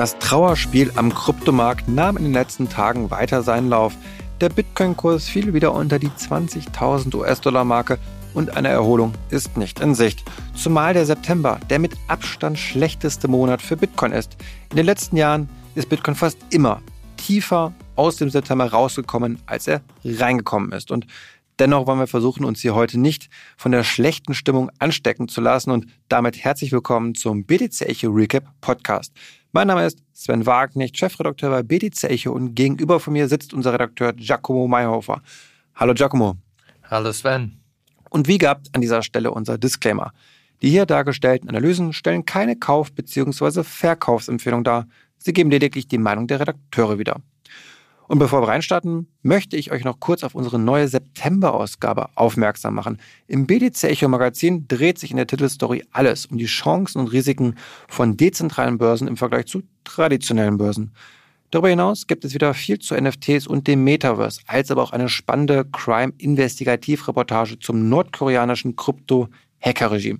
Das Trauerspiel am Kryptomarkt nahm in den letzten Tagen weiter seinen Lauf. Der Bitcoin-Kurs fiel wieder unter die 20.000 US-Dollar-Marke und eine Erholung ist nicht in Sicht. Zumal der September der mit Abstand schlechteste Monat für Bitcoin ist. In den letzten Jahren ist Bitcoin fast immer tiefer aus dem September rausgekommen, als er reingekommen ist. Und dennoch wollen wir versuchen, uns hier heute nicht von der schlechten Stimmung anstecken zu lassen und damit herzlich willkommen zum BTC Echo Recap Podcast. Mein Name ist Sven Wagner, Chefredakteur bei BTC Echo und gegenüber von mir sitzt unser Redakteur Giacomo Mayhofer. Hallo Giacomo. Hallo Sven. Und wie gehabt an dieser Stelle unser Disclaimer. Die hier dargestellten Analysen stellen keine Kauf- bzw. Verkaufsempfehlung dar. Sie geben lediglich die Meinung der Redakteure wieder. Und bevor wir reinstarten, möchte ich euch noch kurz auf unsere neue September-Ausgabe aufmerksam machen. Im BDC Echo Magazin dreht sich in der Titelstory alles um die Chancen und Risiken von dezentralen Börsen im Vergleich zu traditionellen Börsen. Darüber hinaus gibt es wieder viel zu NFTs und dem Metaverse, als aber auch eine spannende Crime-Investigativreportage zum nordkoreanischen Krypto-Hacker-Regime.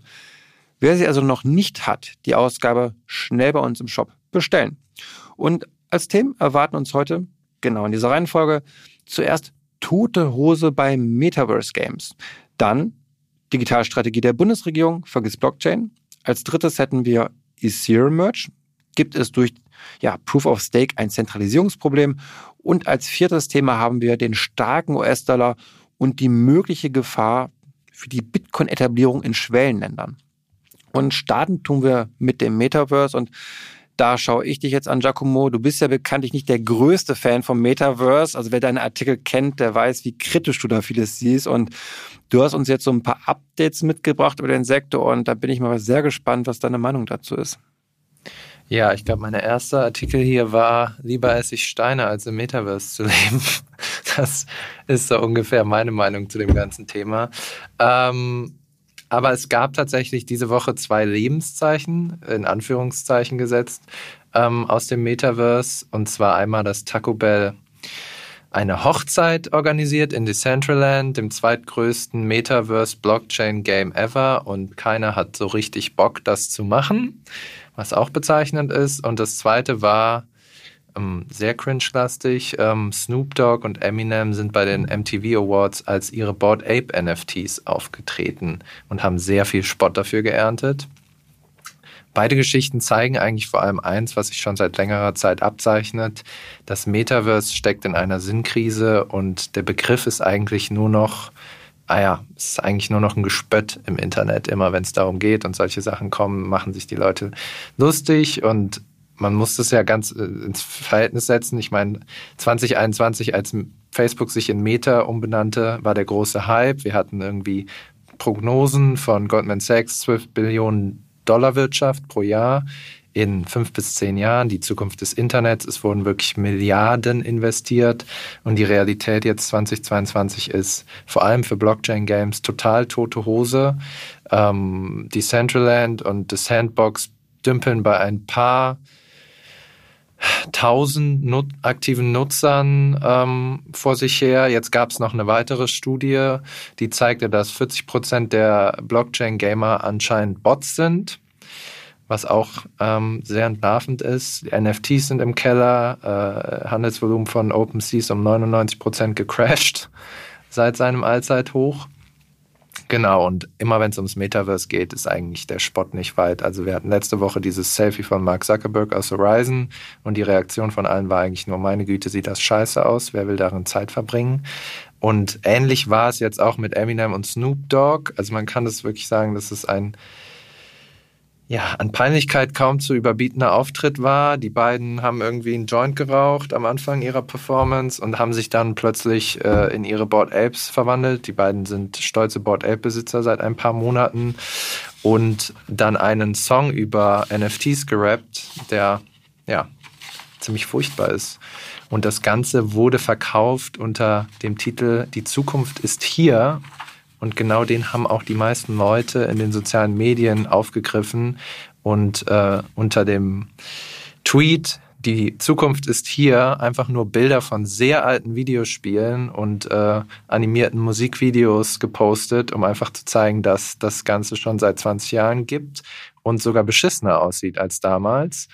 Wer sie also noch nicht hat, die Ausgabe schnell bei uns im Shop bestellen. Und als Themen erwarten uns heute Genau, in dieser Reihenfolge. Zuerst tote Hose bei Metaverse Games. Dann Digitalstrategie der Bundesregierung, vergiss Blockchain. Als drittes hätten wir Ethereum Merge. Gibt es durch ja, Proof of Stake ein Zentralisierungsproblem? Und als viertes Thema haben wir den starken US-Dollar und die mögliche Gefahr für die Bitcoin-Etablierung in Schwellenländern. Und starten tun wir mit dem Metaverse und da schaue ich dich jetzt an, Giacomo. Du bist ja bekanntlich nicht der größte Fan vom Metaverse. Also wer deine Artikel kennt, der weiß, wie kritisch du da vieles siehst. Und du hast uns jetzt so ein paar Updates mitgebracht über den Sektor. Und da bin ich mal sehr gespannt, was deine Meinung dazu ist. Ja, ich glaube, mein erster Artikel hier war, lieber esse ich Steine, als im Metaverse zu leben. Das ist so ungefähr meine Meinung zu dem ganzen Thema. Ähm, aber es gab tatsächlich diese Woche zwei Lebenszeichen, in Anführungszeichen gesetzt, ähm, aus dem Metaverse. Und zwar einmal, dass Taco Bell eine Hochzeit organisiert in Decentraland, dem zweitgrößten Metaverse-Blockchain-Game ever. Und keiner hat so richtig Bock, das zu machen, was auch bezeichnend ist. Und das zweite war, ähm, sehr cringe-lastig. Ähm, Snoop Dogg und Eminem sind bei den MTV Awards als ihre Bored Ape NFTs aufgetreten und haben sehr viel Spott dafür geerntet. Beide Geschichten zeigen eigentlich vor allem eins, was sich schon seit längerer Zeit abzeichnet. Das Metaverse steckt in einer Sinnkrise und der Begriff ist eigentlich nur noch, ah ja, ist eigentlich nur noch ein Gespött im Internet. Immer wenn es darum geht und solche Sachen kommen, machen sich die Leute lustig und man muss das ja ganz äh, ins Verhältnis setzen. Ich meine, 2021, als Facebook sich in Meta umbenannte, war der große Hype. Wir hatten irgendwie Prognosen von Goldman Sachs, 12 Billionen Dollar Wirtschaft pro Jahr in fünf bis zehn Jahren, die Zukunft des Internets. Es wurden wirklich Milliarden investiert und die Realität jetzt 2022 ist vor allem für Blockchain-Games total tote Hose. Ähm, Decentraland und The Sandbox dümpeln bei ein paar 1000 Nut aktiven Nutzern ähm, vor sich her. Jetzt gab es noch eine weitere Studie, die zeigte, dass 40 Prozent der Blockchain-Gamer anscheinend Bots sind, was auch ähm, sehr entlarvend ist. Die NFTs sind im Keller, äh, Handelsvolumen von OpenSea ist um 99 Prozent gecrashed seit seinem Allzeithoch. Genau, und immer wenn es ums Metaverse geht, ist eigentlich der Spott nicht weit. Also wir hatten letzte Woche dieses Selfie von Mark Zuckerberg aus Horizon und die Reaktion von allen war eigentlich nur, meine Güte, sieht das scheiße aus, wer will darin Zeit verbringen? Und ähnlich war es jetzt auch mit Eminem und Snoop Dogg. Also man kann das wirklich sagen, dass es ein ja, an Peinlichkeit kaum zu überbietender Auftritt war. Die beiden haben irgendwie einen Joint geraucht am Anfang ihrer Performance und haben sich dann plötzlich äh, in ihre Board Apes verwandelt. Die beiden sind stolze Board Ape Besitzer seit ein paar Monaten und dann einen Song über NFTs gerappt, der ja ziemlich furchtbar ist. Und das Ganze wurde verkauft unter dem Titel Die Zukunft ist hier und genau den haben auch die meisten Leute in den sozialen Medien aufgegriffen und äh, unter dem Tweet, die Zukunft ist hier, einfach nur Bilder von sehr alten Videospielen und äh, animierten Musikvideos gepostet, um einfach zu zeigen, dass das Ganze schon seit 20 Jahren gibt und sogar beschissener aussieht als damals.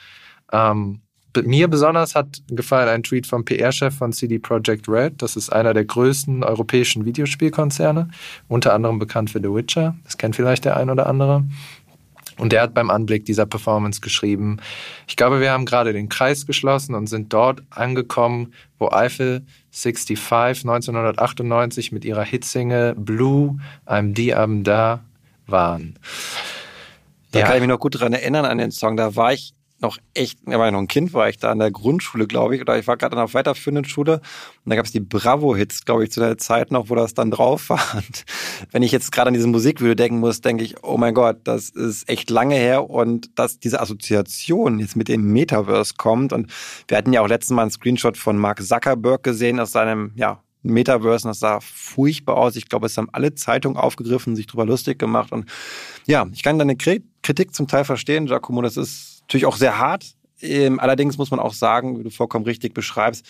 Ähm, mir besonders hat gefallen ein Tweet vom PR-Chef von CD Projekt Red. Das ist einer der größten europäischen Videospielkonzerne, unter anderem bekannt für The Witcher. Das kennt vielleicht der ein oder andere. Und der hat beim Anblick dieser Performance geschrieben, ich glaube, wir haben gerade den Kreis geschlossen und sind dort angekommen, wo Eiffel 65 1998 mit ihrer Hitsingle Blue, I'm die, I'm da waren. Da ja. kann ich mich noch gut dran erinnern an den Song. Da war ich noch echt, da war ich noch ein Kind, war ich da an der Grundschule, glaube ich, oder ich war gerade der weiterführenden Schule. Und da gab es die Bravo-Hits, glaube ich, zu der Zeit noch, wo das dann drauf war. Und wenn ich jetzt gerade an diese Musikvideo denken muss, denke ich, oh mein Gott, das ist echt lange her. Und dass diese Assoziation jetzt mit dem Metaverse kommt. Und wir hatten ja auch letztes Mal einen Screenshot von Mark Zuckerberg gesehen aus seinem, ja, Metaverse, das sah furchtbar aus. Ich glaube, es haben alle Zeitungen aufgegriffen, sich drüber lustig gemacht. Und ja, ich kann deine Kritik zum Teil verstehen, Giacomo, das ist Natürlich auch sehr hart. Ähm, allerdings muss man auch sagen, wie du vollkommen richtig beschreibst,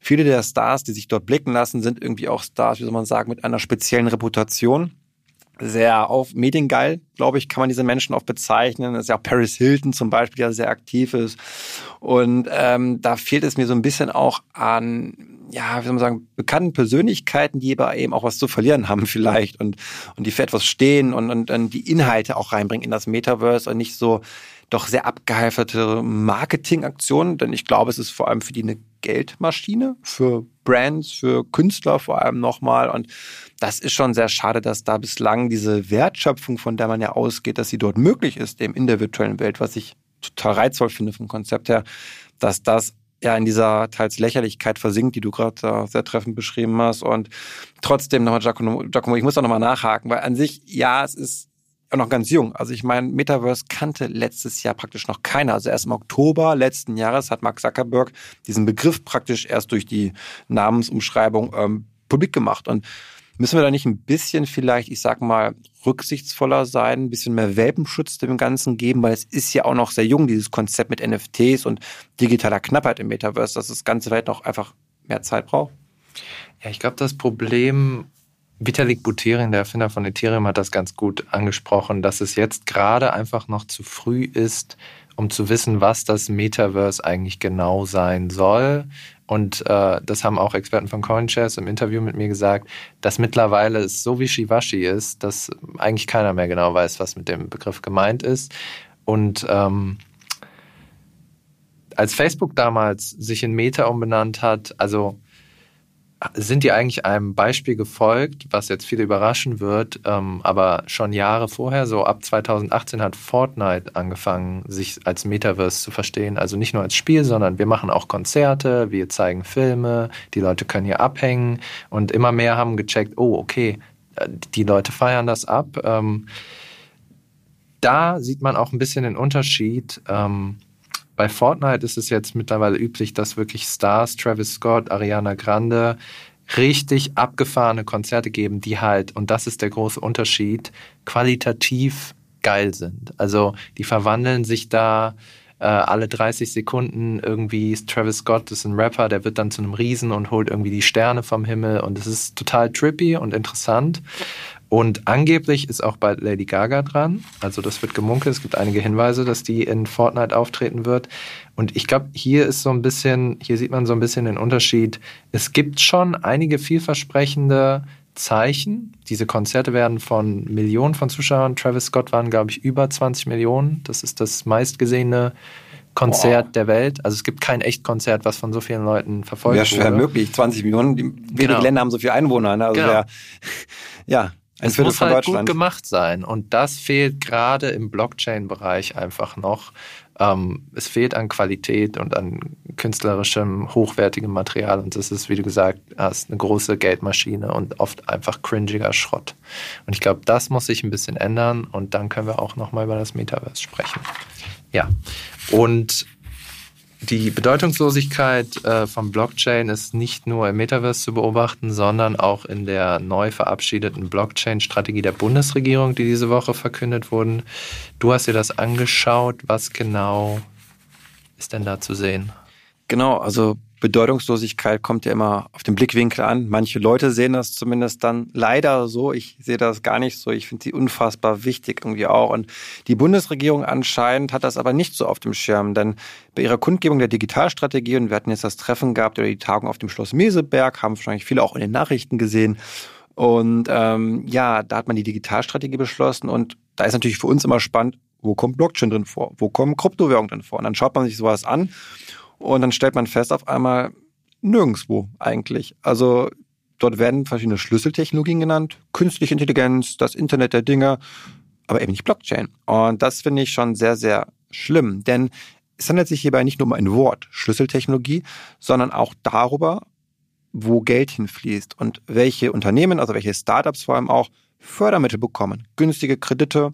viele der Stars, die sich dort blicken lassen, sind irgendwie auch Stars, wie soll man sagen, mit einer speziellen Reputation. Sehr auf mediengeil, glaube ich, kann man diese Menschen auch bezeichnen. Das ist ja auch Paris Hilton zum Beispiel, der sehr aktiv ist. Und ähm, da fehlt es mir so ein bisschen auch an ja, wie soll man sagen, bekannten Persönlichkeiten, die aber eben auch was zu verlieren haben vielleicht und, und die für etwas stehen und, und, und die Inhalte auch reinbringen in das Metaverse und nicht so doch sehr abgeheiferte Marketingaktionen, denn ich glaube, es ist vor allem für die eine Geldmaschine, für Brands, für Künstler vor allem nochmal. Und das ist schon sehr schade, dass da bislang diese Wertschöpfung, von der man ja ausgeht, dass sie dort möglich ist, dem in der virtuellen Welt, was ich total reizvoll finde vom Konzept her, dass das ja in dieser teils Lächerlichkeit versinkt, die du gerade sehr treffend beschrieben hast. Und trotzdem nochmal, Giacomo, Giacomo, ich muss da nochmal nachhaken, weil an sich, ja, es ist noch ganz jung. Also ich meine, Metaverse kannte letztes Jahr praktisch noch keiner. Also erst im Oktober letzten Jahres hat Mark Zuckerberg diesen Begriff praktisch erst durch die Namensumschreibung ähm, publik gemacht. Und müssen wir da nicht ein bisschen vielleicht, ich sag mal, rücksichtsvoller sein, ein bisschen mehr Welpenschutz dem Ganzen geben, weil es ist ja auch noch sehr jung, dieses Konzept mit NFTs und digitaler Knappheit im Metaverse, dass das Ganze vielleicht noch einfach mehr Zeit braucht? Ja, ich glaube, das Problem Vitalik Buterin, der Erfinder von Ethereum, hat das ganz gut angesprochen, dass es jetzt gerade einfach noch zu früh ist, um zu wissen, was das Metaverse eigentlich genau sein soll. Und äh, das haben auch Experten von CoinShares im Interview mit mir gesagt, dass mittlerweile es so wischiwaschi ist, dass eigentlich keiner mehr genau weiß, was mit dem Begriff gemeint ist. Und ähm, als Facebook damals sich in Meta umbenannt hat, also sind die eigentlich einem Beispiel gefolgt, was jetzt viele überraschen wird, ähm, aber schon Jahre vorher, so ab 2018 hat Fortnite angefangen, sich als Metaverse zu verstehen. Also nicht nur als Spiel, sondern wir machen auch Konzerte, wir zeigen Filme, die Leute können hier abhängen und immer mehr haben gecheckt, oh, okay, äh, die Leute feiern das ab. Ähm, da sieht man auch ein bisschen den Unterschied. Ähm, bei Fortnite ist es jetzt mittlerweile üblich, dass wirklich Stars, Travis Scott, Ariana Grande, richtig abgefahrene Konzerte geben, die halt, und das ist der große Unterschied, qualitativ geil sind. Also die verwandeln sich da äh, alle 30 Sekunden irgendwie. Travis Scott ist ein Rapper, der wird dann zu einem Riesen und holt irgendwie die Sterne vom Himmel und es ist total trippy und interessant. Und angeblich ist auch bald Lady Gaga dran. Also das wird gemunkelt. Es gibt einige Hinweise, dass die in Fortnite auftreten wird. Und ich glaube, hier ist so ein bisschen, hier sieht man so ein bisschen den Unterschied. Es gibt schon einige vielversprechende Zeichen. Diese Konzerte werden von Millionen von Zuschauern. Travis Scott waren, glaube ich, über 20 Millionen. Das ist das meistgesehene Konzert wow. der Welt. Also es gibt kein Echtkonzert, was von so vielen Leuten verfolgt wird. Ja, schwer möglich. 20 Millionen. Wenige genau. Länder haben so viele Einwohner. Ne? Also genau. ja, ja, es Viertel muss halt gut gemacht sein. Und das fehlt gerade im Blockchain-Bereich einfach noch. Ähm, es fehlt an Qualität und an künstlerischem, hochwertigem Material. Und das ist, wie du gesagt hast, eine große Geldmaschine und oft einfach cringiger Schrott. Und ich glaube, das muss sich ein bisschen ändern. Und dann können wir auch nochmal über das Metaverse sprechen. Ja. Und die Bedeutungslosigkeit äh, von Blockchain ist nicht nur im Metaverse zu beobachten, sondern auch in der neu verabschiedeten Blockchain-Strategie der Bundesregierung, die diese Woche verkündet wurden. Du hast dir das angeschaut. Was genau ist denn da zu sehen? Genau, also Bedeutungslosigkeit kommt ja immer auf den Blickwinkel an. Manche Leute sehen das zumindest dann leider so. Ich sehe das gar nicht so. Ich finde sie unfassbar wichtig irgendwie auch. Und die Bundesregierung anscheinend hat das aber nicht so auf dem Schirm, denn bei ihrer Kundgebung der Digitalstrategie, und wir hatten jetzt das Treffen gehabt oder die Tagung auf dem Schloss Meseberg, haben wahrscheinlich viele auch in den Nachrichten gesehen. Und ähm, ja, da hat man die Digitalstrategie beschlossen und da ist natürlich für uns immer spannend, wo kommt Blockchain drin vor? Wo kommen Kryptowährungen drin vor? Und dann schaut man sich sowas an und dann stellt man fest auf einmal nirgendwo eigentlich. Also dort werden verschiedene Schlüsseltechnologien genannt, künstliche Intelligenz, das Internet der Dinge, aber eben nicht Blockchain. Und das finde ich schon sehr, sehr schlimm, denn es handelt sich hierbei nicht nur um ein Wort, Schlüsseltechnologie, sondern auch darüber, wo Geld hinfließt und welche Unternehmen, also welche Startups vor allem auch Fördermittel bekommen, günstige Kredite,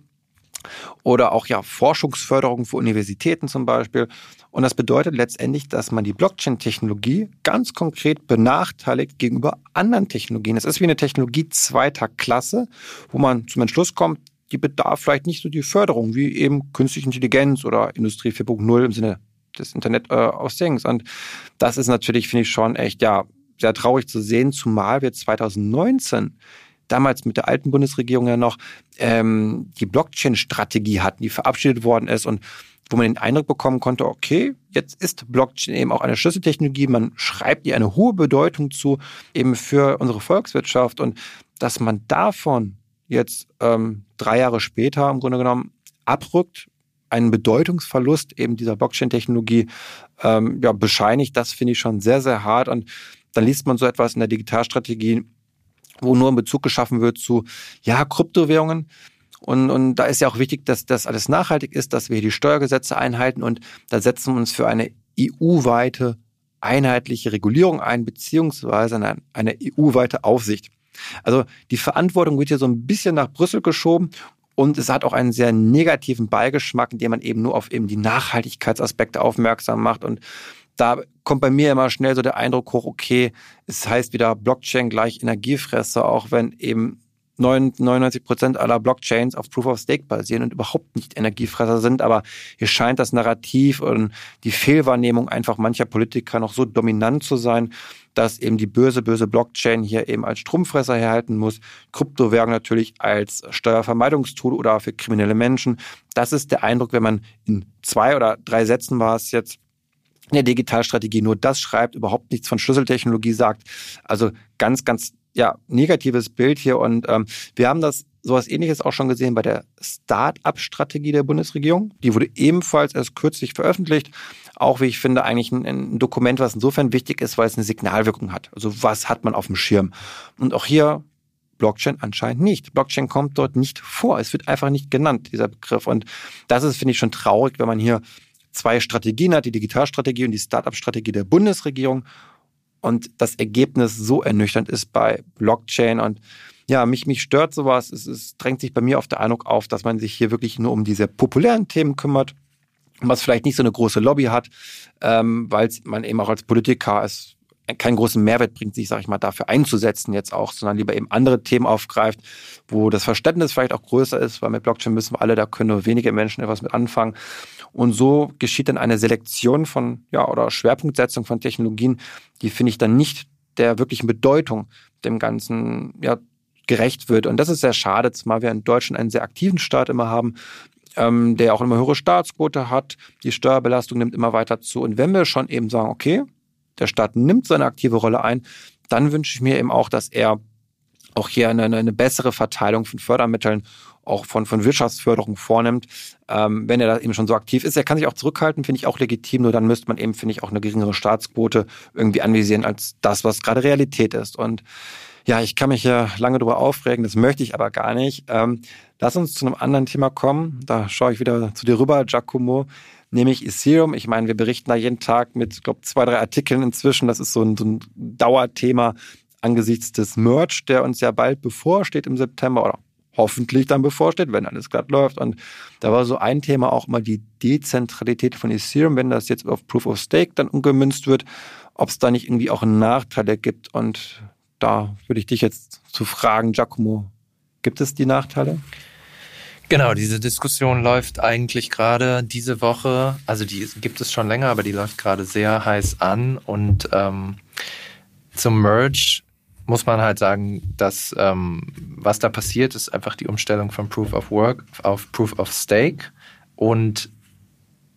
oder auch ja Forschungsförderung für Universitäten zum Beispiel. Und das bedeutet letztendlich, dass man die Blockchain-Technologie ganz konkret benachteiligt gegenüber anderen Technologien. Es ist wie eine Technologie zweiter Klasse, wo man zum Entschluss kommt, die bedarf vielleicht nicht so die Förderung wie eben künstliche Intelligenz oder Industrie 4.0 im Sinne des Internet äh, aus Things. Und das ist natürlich, finde ich, schon echt, ja, sehr traurig zu sehen, zumal wir 2019 damals mit der alten Bundesregierung ja noch ähm, die Blockchain-Strategie hatten, die verabschiedet worden ist und wo man den Eindruck bekommen konnte, okay, jetzt ist Blockchain eben auch eine Schlüsseltechnologie, man schreibt ihr eine hohe Bedeutung zu, eben für unsere Volkswirtschaft. Und dass man davon jetzt ähm, drei Jahre später im Grunde genommen abrückt, einen Bedeutungsverlust eben dieser Blockchain-Technologie ähm, ja, bescheinigt, das finde ich schon sehr, sehr hart. Und dann liest man so etwas in der Digitalstrategie, wo nur ein Bezug geschaffen wird zu, ja, Kryptowährungen. Und, und da ist ja auch wichtig, dass das alles nachhaltig ist, dass wir die Steuergesetze einhalten und da setzen wir uns für eine EU-weite einheitliche Regulierung ein, beziehungsweise eine, eine EU-weite Aufsicht. Also die Verantwortung wird hier so ein bisschen nach Brüssel geschoben und es hat auch einen sehr negativen Beigeschmack, indem man eben nur auf eben die Nachhaltigkeitsaspekte aufmerksam macht und da kommt bei mir immer schnell so der Eindruck hoch, okay, es heißt wieder Blockchain gleich Energiefresser, auch wenn eben 99 Prozent aller Blockchains auf Proof of Stake basieren und überhaupt nicht Energiefresser sind. Aber hier scheint das Narrativ und die Fehlwahrnehmung einfach mancher Politiker noch so dominant zu sein, dass eben die böse, böse Blockchain hier eben als Stromfresser herhalten muss. Kryptowährung natürlich als Steuervermeidungstool oder für kriminelle Menschen. Das ist der Eindruck, wenn man in zwei oder drei Sätzen war es jetzt in der Digitalstrategie nur das schreibt, überhaupt nichts von Schlüsseltechnologie sagt. Also ganz, ganz ja, negatives Bild hier. Und ähm, wir haben das sowas ähnliches auch schon gesehen bei der Start-up-Strategie der Bundesregierung. Die wurde ebenfalls erst kürzlich veröffentlicht. Auch, wie ich finde, eigentlich ein, ein Dokument, was insofern wichtig ist, weil es eine Signalwirkung hat. Also was hat man auf dem Schirm? Und auch hier Blockchain anscheinend nicht. Blockchain kommt dort nicht vor. Es wird einfach nicht genannt, dieser Begriff. Und das ist, finde ich, schon traurig, wenn man hier zwei Strategien hat, die Digitalstrategie und die Startup-Strategie der Bundesregierung. Und das Ergebnis so ernüchternd ist bei Blockchain. Und ja, mich, mich stört sowas. Es, es drängt sich bei mir auf der Eindruck auf, dass man sich hier wirklich nur um diese populären Themen kümmert, was vielleicht nicht so eine große Lobby hat, ähm, weil man eben auch als Politiker es keinen großen Mehrwert bringt, sich, sage ich mal, dafür einzusetzen jetzt auch, sondern lieber eben andere Themen aufgreift, wo das Verständnis vielleicht auch größer ist, weil mit Blockchain müssen wir alle, da können nur wenige Menschen etwas mit anfangen. Und so geschieht dann eine Selektion von, ja, oder Schwerpunktsetzung von Technologien, die finde ich dann nicht der wirklichen Bedeutung dem Ganzen, ja, gerecht wird. Und das ist sehr schade, zumal wir in Deutschland einen sehr aktiven Staat immer haben, ähm, der auch immer höhere Staatsquote hat. Die Steuerbelastung nimmt immer weiter zu. Und wenn wir schon eben sagen, okay, der Staat nimmt seine aktive Rolle ein, dann wünsche ich mir eben auch, dass er auch hier eine, eine bessere Verteilung von Fördermitteln, auch von, von Wirtschaftsförderung vornimmt. Ähm, wenn er da eben schon so aktiv ist, er kann sich auch zurückhalten, finde ich auch legitim, nur dann müsste man eben, finde ich, auch eine geringere Staatsquote irgendwie anvisieren als das, was gerade Realität ist. Und ja, ich kann mich ja lange darüber aufregen, das möchte ich aber gar nicht. Ähm, lass uns zu einem anderen Thema kommen. Da schaue ich wieder zu dir rüber, Giacomo nämlich Ethereum. Ich meine, wir berichten da jeden Tag mit, glaube zwei, drei Artikeln inzwischen. Das ist so ein, so ein Dauerthema angesichts des Merch, der uns ja bald bevorsteht im September oder hoffentlich dann bevorsteht, wenn alles glatt läuft. Und da war so ein Thema auch mal die Dezentralität von Ethereum, wenn das jetzt auf Proof of Stake dann umgemünzt wird, ob es da nicht irgendwie auch Nachteile gibt. Und da würde ich dich jetzt zu fragen, Giacomo, gibt es die Nachteile? Genau, diese Diskussion läuft eigentlich gerade diese Woche. Also die gibt es schon länger, aber die läuft gerade sehr heiß an. Und ähm, zum Merge muss man halt sagen, dass ähm, was da passiert, ist einfach die Umstellung von Proof of Work auf Proof of Stake. Und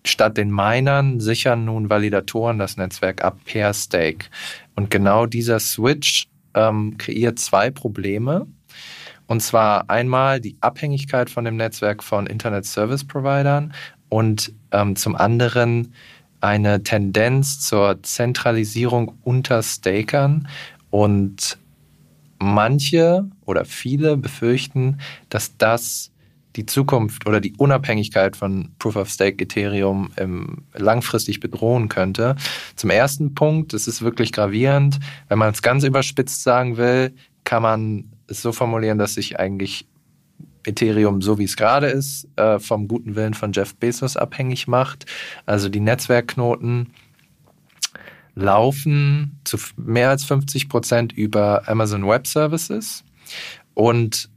statt den Minern sichern nun Validatoren das Netzwerk ab per Stake. Und genau dieser Switch ähm, kreiert zwei Probleme. Und zwar einmal die Abhängigkeit von dem Netzwerk von Internet Service Providern und ähm, zum anderen eine Tendenz zur Zentralisierung unter Stakern. Und manche oder viele befürchten, dass das die Zukunft oder die Unabhängigkeit von Proof of Stake Ethereum langfristig bedrohen könnte. Zum ersten Punkt, es ist wirklich gravierend. Wenn man es ganz überspitzt sagen will, kann man es so formulieren, dass sich eigentlich Ethereum, so wie es gerade ist, äh, vom guten Willen von Jeff Bezos abhängig macht. Also die Netzwerkknoten laufen zu mehr als 50 Prozent über Amazon Web Services. Und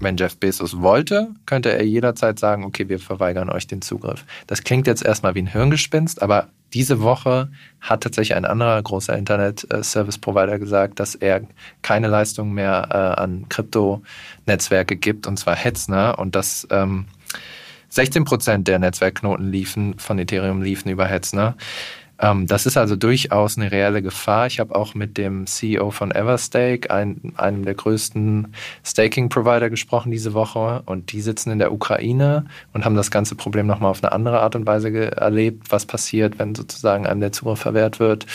wenn Jeff Bezos wollte, könnte er jederzeit sagen, okay, wir verweigern euch den Zugriff. Das klingt jetzt erstmal wie ein Hirngespinst, aber diese Woche hat tatsächlich ein anderer großer Internet-Service-Provider gesagt, dass er keine Leistung mehr äh, an Krypto-Netzwerke gibt, und zwar Hetzner, und dass ähm, 16 Prozent der Netzwerkknoten liefen, von Ethereum liefen über Hetzner. Ähm, das ist also durchaus eine reelle Gefahr. Ich habe auch mit dem CEO von Everstake, ein, einem der größten Staking-Provider, gesprochen diese Woche. Und die sitzen in der Ukraine und haben das ganze Problem nochmal auf eine andere Art und Weise erlebt, was passiert, wenn sozusagen einem der Zugriff verwehrt wird.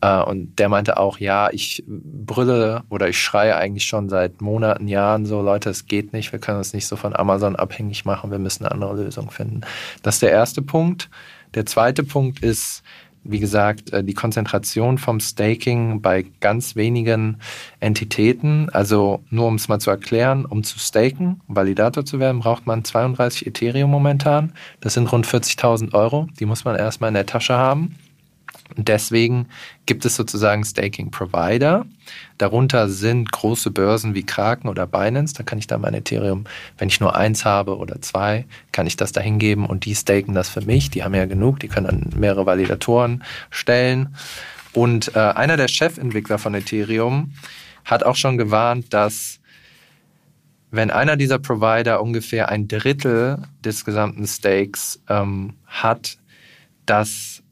Äh, und der meinte auch, ja, ich brülle oder ich schreie eigentlich schon seit Monaten, Jahren so, Leute, es geht nicht, wir können uns nicht so von Amazon abhängig machen, wir müssen eine andere Lösung finden. Das ist der erste Punkt. Der zweite Punkt ist, wie gesagt, äh, die Konzentration vom Staking bei ganz wenigen Entitäten. Also nur um es mal zu erklären, um zu staken, Validator zu werden, braucht man 32 Ethereum momentan. Das sind rund 40.000 Euro. Die muss man erstmal in der Tasche haben. Und deswegen gibt es sozusagen Staking-Provider. Darunter sind große Börsen wie Kraken oder Binance. Da kann ich dann mein Ethereum, wenn ich nur eins habe oder zwei, kann ich das da hingeben und die staken das für mich. Die haben ja genug, die können dann mehrere Validatoren stellen. Und äh, einer der Chefentwickler von Ethereum hat auch schon gewarnt, dass wenn einer dieser Provider ungefähr ein Drittel des gesamten Stakes ähm, hat, dass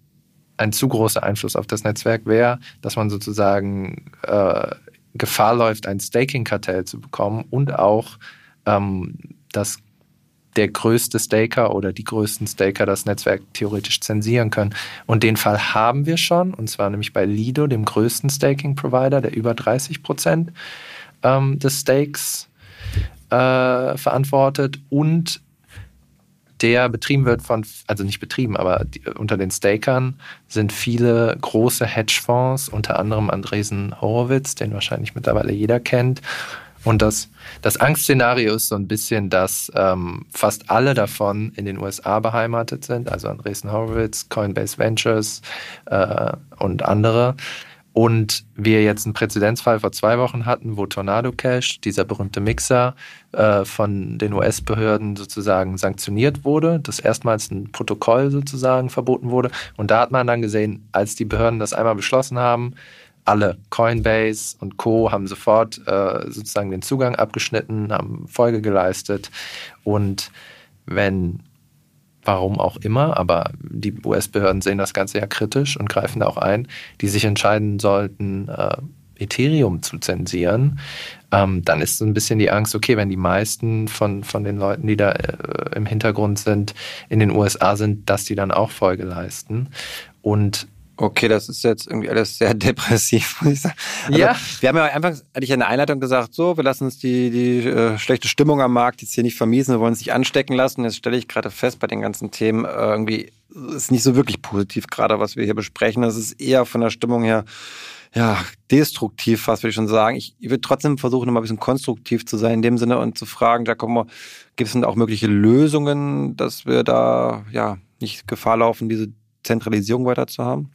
ein zu großer Einfluss auf das Netzwerk wäre, dass man sozusagen äh, Gefahr läuft, ein Staking-Kartell zu bekommen und auch, ähm, dass der größte Staker oder die größten Staker das Netzwerk theoretisch zensieren können. Und den Fall haben wir schon, und zwar nämlich bei Lido, dem größten Staking-Provider, der über 30 Prozent ähm, des Stakes äh, verantwortet und der betrieben wird von, also nicht betrieben, aber die, unter den Stakern sind viele große Hedgefonds, unter anderem Andresen Horowitz, den wahrscheinlich mittlerweile jeder kennt. Und das, das Angstszenario ist so ein bisschen, dass ähm, fast alle davon in den USA beheimatet sind, also Andresen Horowitz, Coinbase Ventures äh, und andere. Und wir jetzt einen Präzedenzfall vor zwei Wochen hatten, wo Tornado Cash, dieser berühmte Mixer, äh, von den US-Behörden sozusagen sanktioniert wurde, dass erstmals ein Protokoll sozusagen verboten wurde. Und da hat man dann gesehen, als die Behörden das einmal beschlossen haben, alle Coinbase und Co. haben sofort äh, sozusagen den Zugang abgeschnitten, haben Folge geleistet. Und wenn warum auch immer, aber die US-Behörden sehen das Ganze ja kritisch und greifen da auch ein, die sich entscheiden sollten, äh, Ethereum zu zensieren, ähm, dann ist so ein bisschen die Angst, okay, wenn die meisten von, von den Leuten, die da äh, im Hintergrund sind, in den USA sind, dass die dann auch Folge leisten. Und Okay, das ist jetzt irgendwie alles sehr depressiv, muss ich sagen. Also, ja. Wir haben ja einfach, hatte ich in der Einleitung gesagt, so, wir lassen uns die, die äh, schlechte Stimmung am Markt jetzt hier nicht vermiesen, wir wollen uns nicht anstecken lassen. Jetzt stelle ich gerade fest, bei den ganzen Themen äh, irgendwie ist nicht so wirklich positiv gerade, was wir hier besprechen. Das ist eher von der Stimmung her ja, destruktiv fast, würde ich schon sagen. Ich, ich würde trotzdem versuchen, mal ein bisschen konstruktiv zu sein in dem Sinne und zu fragen, da kommen wir, gibt es denn auch mögliche Lösungen, dass wir da ja nicht Gefahr laufen, diese Zentralisierung weiter zu haben?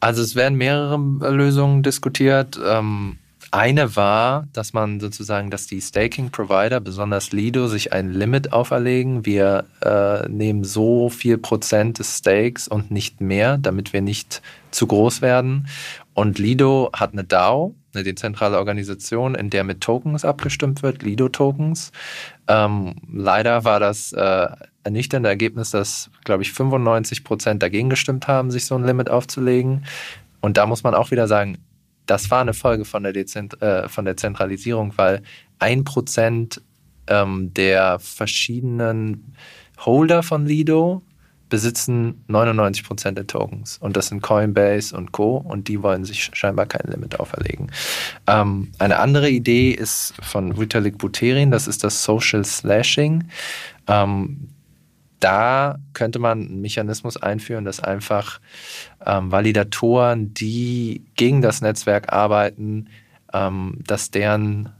Also es werden mehrere Lösungen diskutiert. Ähm, eine war, dass man sozusagen, dass die Staking-Provider, besonders Lido, sich ein Limit auferlegen. Wir äh, nehmen so viel Prozent des Stakes und nicht mehr, damit wir nicht zu groß werden. Und Lido hat eine DAO, eine dezentrale Organisation, in der mit Tokens abgestimmt wird, Lido-Tokens. Ähm, leider war das äh, ernüchternde Ergebnis, dass, glaube ich, 95 Prozent dagegen gestimmt haben, sich so ein Limit aufzulegen. Und da muss man auch wieder sagen, das war eine Folge von der, Dezent äh, von der Zentralisierung, weil ein Prozent ähm, der verschiedenen Holder von Lido besitzen 99 Prozent der Tokens. Und das sind Coinbase und Co. Und die wollen sich scheinbar kein Limit auferlegen. Ähm, eine andere Idee ist von Vitalik Buterin, das ist das Social Slashing. Ähm, da könnte man einen Mechanismus einführen, dass einfach ähm, Validatoren, die gegen das Netzwerk arbeiten, ähm, dass deren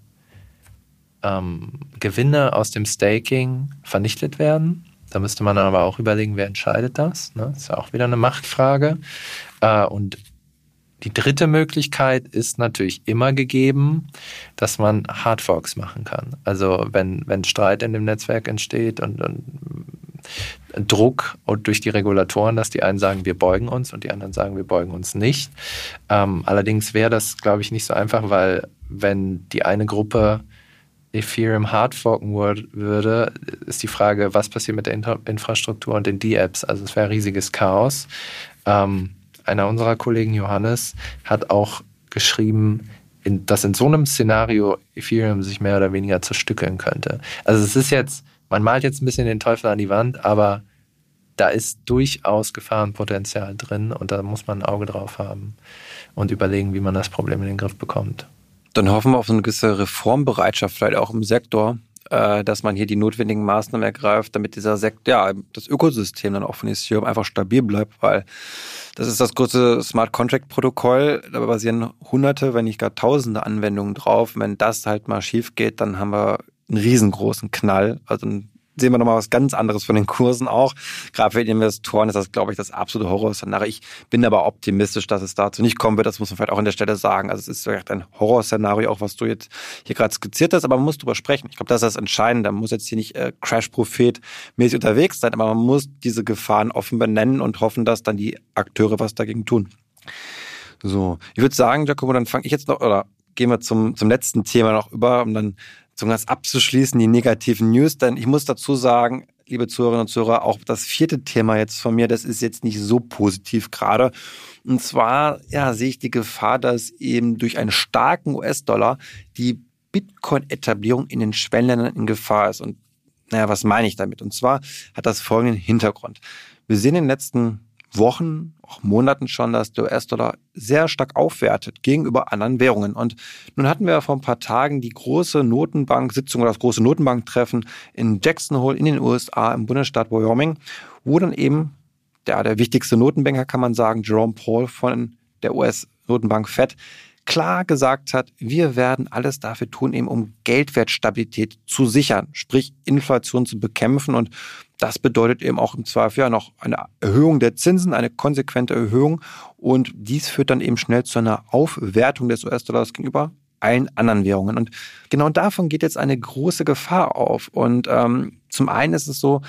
ähm, Gewinne aus dem Staking vernichtet werden. Da müsste man aber auch überlegen, wer entscheidet das. Ne? Das ist ja auch wieder eine Machtfrage. Äh, und die dritte Möglichkeit ist natürlich immer gegeben, dass man Hardforks machen kann. Also wenn, wenn Streit in dem Netzwerk entsteht und, und Druck und durch die Regulatoren, dass die einen sagen, wir beugen uns und die anderen sagen, wir beugen uns nicht. Ähm, allerdings wäre das, glaube ich, nicht so einfach, weil wenn die eine Gruppe Ethereum hardforken würde, ist die Frage, was passiert mit der Infrastruktur und den D-Apps. Also es wäre riesiges Chaos. Ähm, einer unserer Kollegen, Johannes, hat auch geschrieben, in, dass in so einem Szenario Ethereum sich mehr oder weniger zerstückeln könnte. Also es ist jetzt man malt jetzt ein bisschen den Teufel an die Wand, aber da ist durchaus Gefahrenpotenzial drin und da muss man ein Auge drauf haben und überlegen, wie man das Problem in den Griff bekommt. Dann hoffen wir auf eine gewisse Reformbereitschaft, vielleicht auch im Sektor, äh, dass man hier die notwendigen Maßnahmen ergreift, damit dieser Sektor, ja, das Ökosystem dann auch von Ethereum einfach stabil bleibt, weil das ist das große Smart Contract Protokoll. Da basieren hunderte, wenn nicht gar tausende Anwendungen drauf. Wenn das halt mal schief geht, dann haben wir einen riesengroßen Knall. Also sehen wir nochmal was ganz anderes von den Kursen auch. Gerade für die Investoren ist das, glaube ich, das absolute Horrorszenario. Ich bin aber optimistisch, dass es dazu nicht kommen wird. Das muss man vielleicht auch an der Stelle sagen. Also es ist vielleicht ein Horrorszenario, auch was du jetzt hier gerade skizziert hast, aber man muss drüber sprechen. Ich glaube, das ist das Entscheidende. Man muss jetzt hier nicht äh, Crash-Prophet-mäßig unterwegs sein, aber man muss diese Gefahren offen benennen und hoffen, dass dann die Akteure was dagegen tun. So, ich würde sagen, Jacobo, dann fange ich jetzt noch, oder gehen wir zum, zum letzten Thema noch über, um dann um das abzuschließen, die negativen News. Denn ich muss dazu sagen, liebe Zuhörerinnen und Zuhörer, auch das vierte Thema jetzt von mir, das ist jetzt nicht so positiv gerade. Und zwar, ja, sehe ich die Gefahr, dass eben durch einen starken US-Dollar die Bitcoin-Etablierung in den Schwellenländern in Gefahr ist. Und naja, was meine ich damit? Und zwar hat das folgenden Hintergrund. Wir sehen in den letzten Wochen, auch Monaten schon, dass der US-Dollar sehr stark aufwertet gegenüber anderen Währungen. Und nun hatten wir vor ein paar Tagen die große Notenbank-Sitzung oder das große Notenbanktreffen in Jackson Hole in den USA im Bundesstaat Wyoming, wo dann eben der, der wichtigste Notenbanker, kann man sagen, Jerome Paul von der US-Notenbank Fed, klar gesagt hat, wir werden alles dafür tun, eben um Geldwertstabilität zu sichern, sprich Inflation zu bekämpfen. Und das bedeutet eben auch im Zweifel ja noch eine Erhöhung der Zinsen, eine konsequente Erhöhung. Und dies führt dann eben schnell zu einer Aufwertung des US-Dollars gegenüber allen anderen Währungen. Und genau davon geht jetzt eine große Gefahr auf. Und ähm, zum einen ist es so,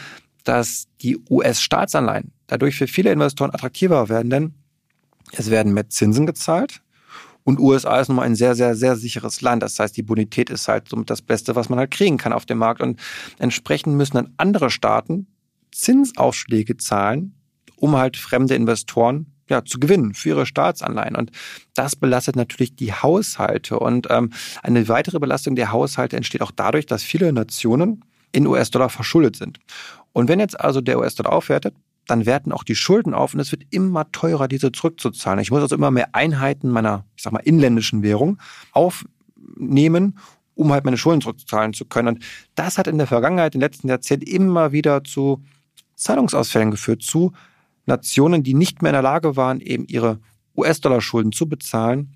dass die US-Staatsanleihen dadurch für viele Investoren attraktiver werden, denn es werden mehr Zinsen gezahlt. Und USA ist nun mal ein sehr, sehr, sehr sicheres Land. Das heißt, die Bonität ist halt somit das Beste, was man halt kriegen kann auf dem Markt. Und entsprechend müssen dann andere Staaten Zinsaufschläge zahlen, um halt fremde Investoren ja, zu gewinnen für ihre Staatsanleihen. Und das belastet natürlich die Haushalte. Und ähm, eine weitere Belastung der Haushalte entsteht auch dadurch, dass viele Nationen in US-Dollar verschuldet sind. Und wenn jetzt also der US-Dollar aufwertet, dann werten auch die Schulden auf und es wird immer teurer, diese zurückzuzahlen. Ich muss also immer mehr Einheiten meiner, ich sag mal, inländischen Währung aufnehmen, um halt meine Schulden zurückzahlen zu können. Und das hat in der Vergangenheit, in den letzten Jahrzehnten immer wieder zu Zahlungsausfällen geführt, zu Nationen, die nicht mehr in der Lage waren, eben ihre US-Dollar-Schulden zu bezahlen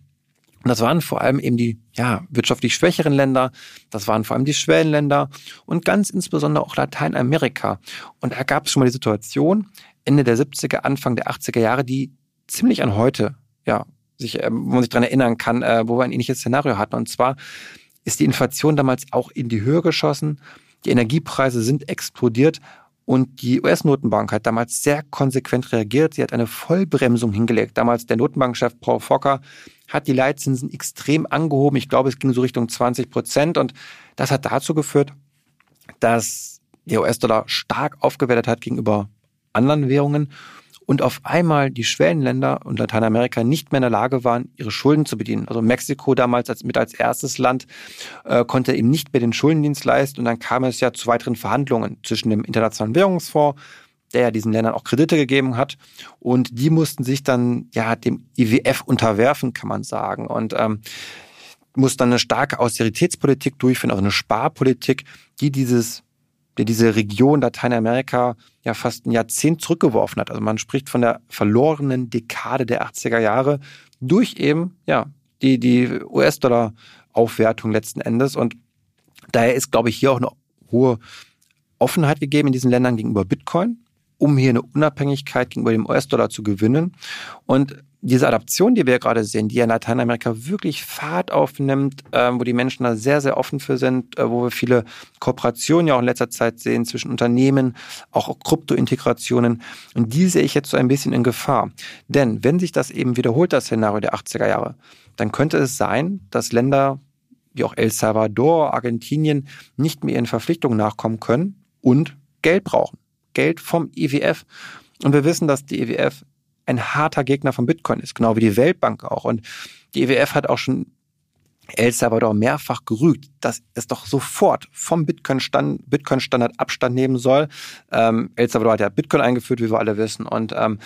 und das waren vor allem eben die ja, wirtschaftlich schwächeren Länder, das waren vor allem die Schwellenländer und ganz insbesondere auch Lateinamerika. Und da gab es schon mal die Situation, Ende der 70er, Anfang der 80er Jahre, die ziemlich an heute ja, sich, äh, wo man sich dran erinnern kann, äh, wo wir ein ähnliches Szenario hatten. Und zwar ist die Inflation damals auch in die Höhe geschossen. Die Energiepreise sind explodiert und die US-Notenbank hat damals sehr konsequent reagiert. Sie hat eine Vollbremsung hingelegt. Damals der Notenbankchef Paul Fokker hat die Leitzinsen extrem angehoben. Ich glaube, es ging so Richtung 20 Prozent. Und das hat dazu geführt, dass der US-Dollar stark aufgewertet hat gegenüber anderen Währungen und auf einmal die Schwellenländer und Lateinamerika nicht mehr in der Lage waren, ihre Schulden zu bedienen. Also Mexiko damals als, mit als erstes Land äh, konnte eben nicht mehr den Schuldendienst leisten. Und dann kam es ja zu weiteren Verhandlungen zwischen dem Internationalen Währungsfonds, der ja diesen Ländern auch Kredite gegeben hat. Und die mussten sich dann ja dem IWF unterwerfen, kann man sagen. Und ähm, muss dann eine starke Austeritätspolitik durchführen, also eine Sparpolitik, die dieses der diese Region Lateinamerika ja fast ein Jahrzehnt zurückgeworfen hat. Also man spricht von der verlorenen Dekade der 80er Jahre durch eben ja die, die US-Dollar-Aufwertung letzten Endes. Und daher ist, glaube ich, hier auch eine hohe Offenheit gegeben in diesen Ländern gegenüber Bitcoin, um hier eine Unabhängigkeit gegenüber dem US-Dollar zu gewinnen. Und diese Adaption, die wir gerade sehen, die in Lateinamerika wirklich Fahrt aufnimmt, äh, wo die Menschen da sehr, sehr offen für sind, äh, wo wir viele Kooperationen ja auch in letzter Zeit sehen zwischen Unternehmen, auch Kryptointegrationen. Und die sehe ich jetzt so ein bisschen in Gefahr. Denn wenn sich das eben wiederholt, das Szenario der 80er Jahre, dann könnte es sein, dass Länder wie auch El Salvador, Argentinien nicht mehr ihren Verpflichtungen nachkommen können und Geld brauchen. Geld vom IWF. Und wir wissen, dass die IWF ein harter Gegner von Bitcoin ist, genau wie die Weltbank auch. Und die EWF hat auch schon El Salvador mehrfach gerügt, dass es doch sofort vom Bitcoin-Standard Bitcoin Abstand nehmen soll. Ähm, El Salvador hat ja Bitcoin eingeführt, wie wir alle wissen. Und ähm,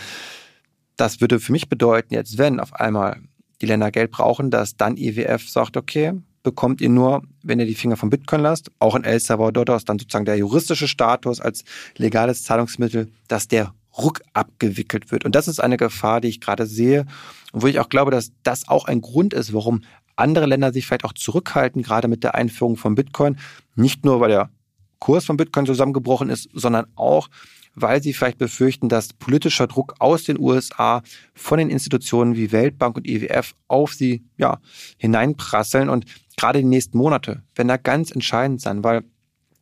das würde für mich bedeuten, jetzt wenn auf einmal die Länder Geld brauchen, dass dann IWF sagt, okay, bekommt ihr nur, wenn ihr die Finger von Bitcoin lasst. Auch in El Salvador ist dann sozusagen der juristische Status als legales Zahlungsmittel, dass der Ruck abgewickelt wird. Und das ist eine Gefahr, die ich gerade sehe und wo ich auch glaube, dass das auch ein Grund ist, warum andere Länder sich vielleicht auch zurückhalten, gerade mit der Einführung von Bitcoin. Nicht nur, weil der Kurs von Bitcoin zusammengebrochen ist, sondern auch, weil sie vielleicht befürchten, dass politischer Druck aus den USA von den Institutionen wie Weltbank und IWF auf sie ja, hineinprasseln. Und gerade die nächsten Monate werden da ganz entscheidend sein, weil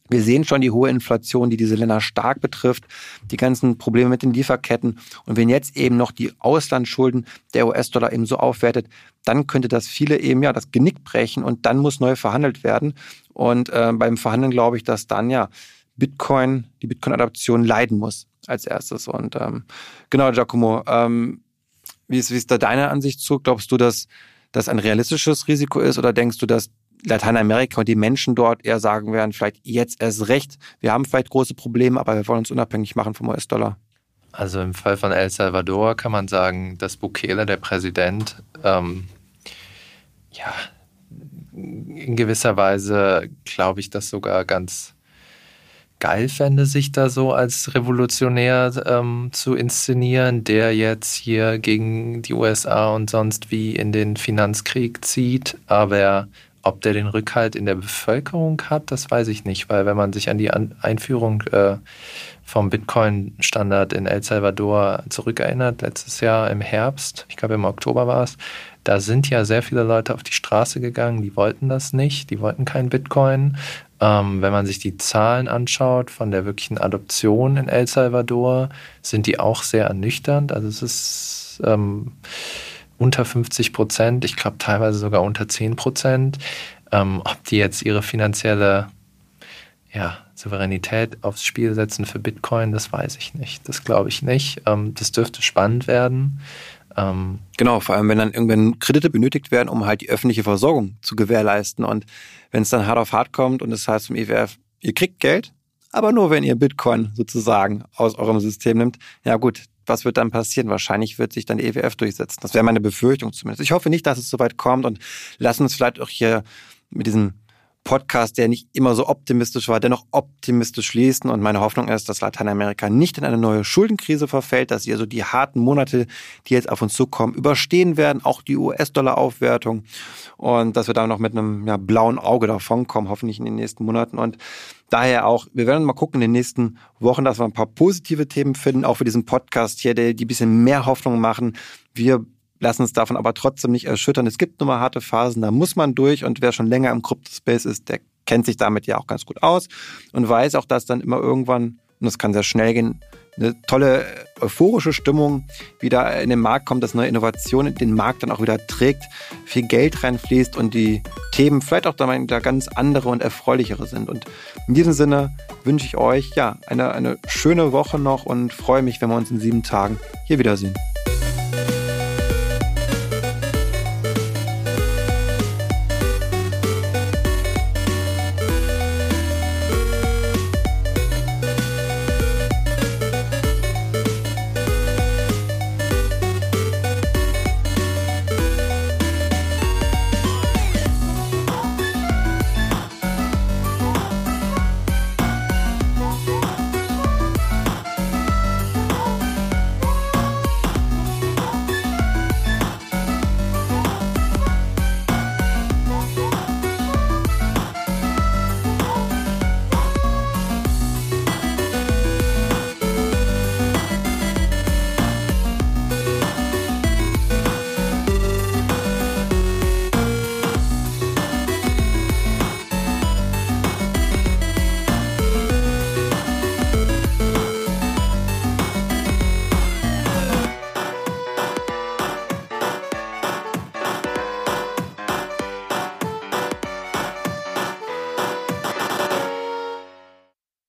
wir sehen schon die hohe Inflation, die diese Länder stark betrifft, die ganzen Probleme mit den Lieferketten. Und wenn jetzt eben noch die Auslandsschulden der US-Dollar eben so aufwertet, dann könnte das viele eben ja das Genick brechen und dann muss neu verhandelt werden. Und äh, beim Verhandeln glaube ich, dass dann ja Bitcoin, die Bitcoin-Adaption leiden muss als erstes. Und ähm, genau, Giacomo, ähm, wie, ist, wie ist da deine Ansicht zu? Glaubst du, dass das ein realistisches Risiko ist oder denkst du, dass Lateinamerika und die Menschen dort eher sagen werden, vielleicht jetzt erst recht, wir haben vielleicht große Probleme, aber wir wollen uns unabhängig machen vom US-Dollar? Also im Fall von El Salvador kann man sagen, dass Bukele, der Präsident, ähm, ja, in gewisser Weise glaube ich das sogar ganz geil fände, sich da so als Revolutionär ähm, zu inszenieren, der jetzt hier gegen die USA und sonst wie in den Finanzkrieg zieht. Aber ob der den Rückhalt in der Bevölkerung hat, das weiß ich nicht, weil wenn man sich an die Einführung äh, vom Bitcoin-Standard in El Salvador zurückerinnert, letztes Jahr im Herbst, ich glaube im Oktober war es, da sind ja sehr viele Leute auf die Straße gegangen, die wollten das nicht, die wollten kein Bitcoin. Ähm, wenn man sich die Zahlen anschaut von der wirklichen Adoption in El Salvador, sind die auch sehr ernüchternd. Also es ist ähm, unter 50 Prozent, ich glaube teilweise sogar unter 10 Prozent. Ähm, ob die jetzt ihre finanzielle ja, Souveränität aufs Spiel setzen für Bitcoin, das weiß ich nicht. Das glaube ich nicht. Ähm, das dürfte spannend werden. Ähm, genau, vor allem wenn dann irgendwann Kredite benötigt werden, um halt die öffentliche Versorgung zu gewährleisten. Und wenn es dann hart auf hart kommt und es das heißt zum IWF, ihr kriegt Geld, aber nur wenn ihr Bitcoin sozusagen aus eurem System nimmt. Ja gut, was wird dann passieren? Wahrscheinlich wird sich dann die EWF durchsetzen. Das wäre meine Befürchtung zumindest. Ich hoffe nicht, dass es so weit kommt und lassen uns vielleicht auch hier mit diesem Podcast, der nicht immer so optimistisch war, dennoch optimistisch schließen. Und meine Hoffnung ist, dass Lateinamerika nicht in eine neue Schuldenkrise verfällt, dass sie also die harten Monate, die jetzt auf uns zukommen, überstehen werden, auch die US-Dollar-Aufwertung. Und dass wir da noch mit einem ja, blauen Auge davonkommen, hoffentlich in den nächsten Monaten. Und daher auch, wir werden mal gucken in den nächsten Wochen, dass wir ein paar positive Themen finden, auch für diesen Podcast hier, die, die ein bisschen mehr Hoffnung machen. Wir lassen uns davon aber trotzdem nicht erschüttern. Es gibt nun mal harte Phasen, da muss man durch und wer schon länger im Kryptospace ist, der kennt sich damit ja auch ganz gut aus und weiß auch, dass dann immer irgendwann, und das kann sehr schnell gehen, eine tolle euphorische Stimmung wieder in den Markt kommt, dass neue Innovation den Markt dann auch wieder trägt, viel Geld reinfließt und die Themen vielleicht auch da ganz andere und erfreulichere sind. Und in diesem Sinne wünsche ich euch ja eine, eine schöne Woche noch und freue mich, wenn wir uns in sieben Tagen hier wiedersehen.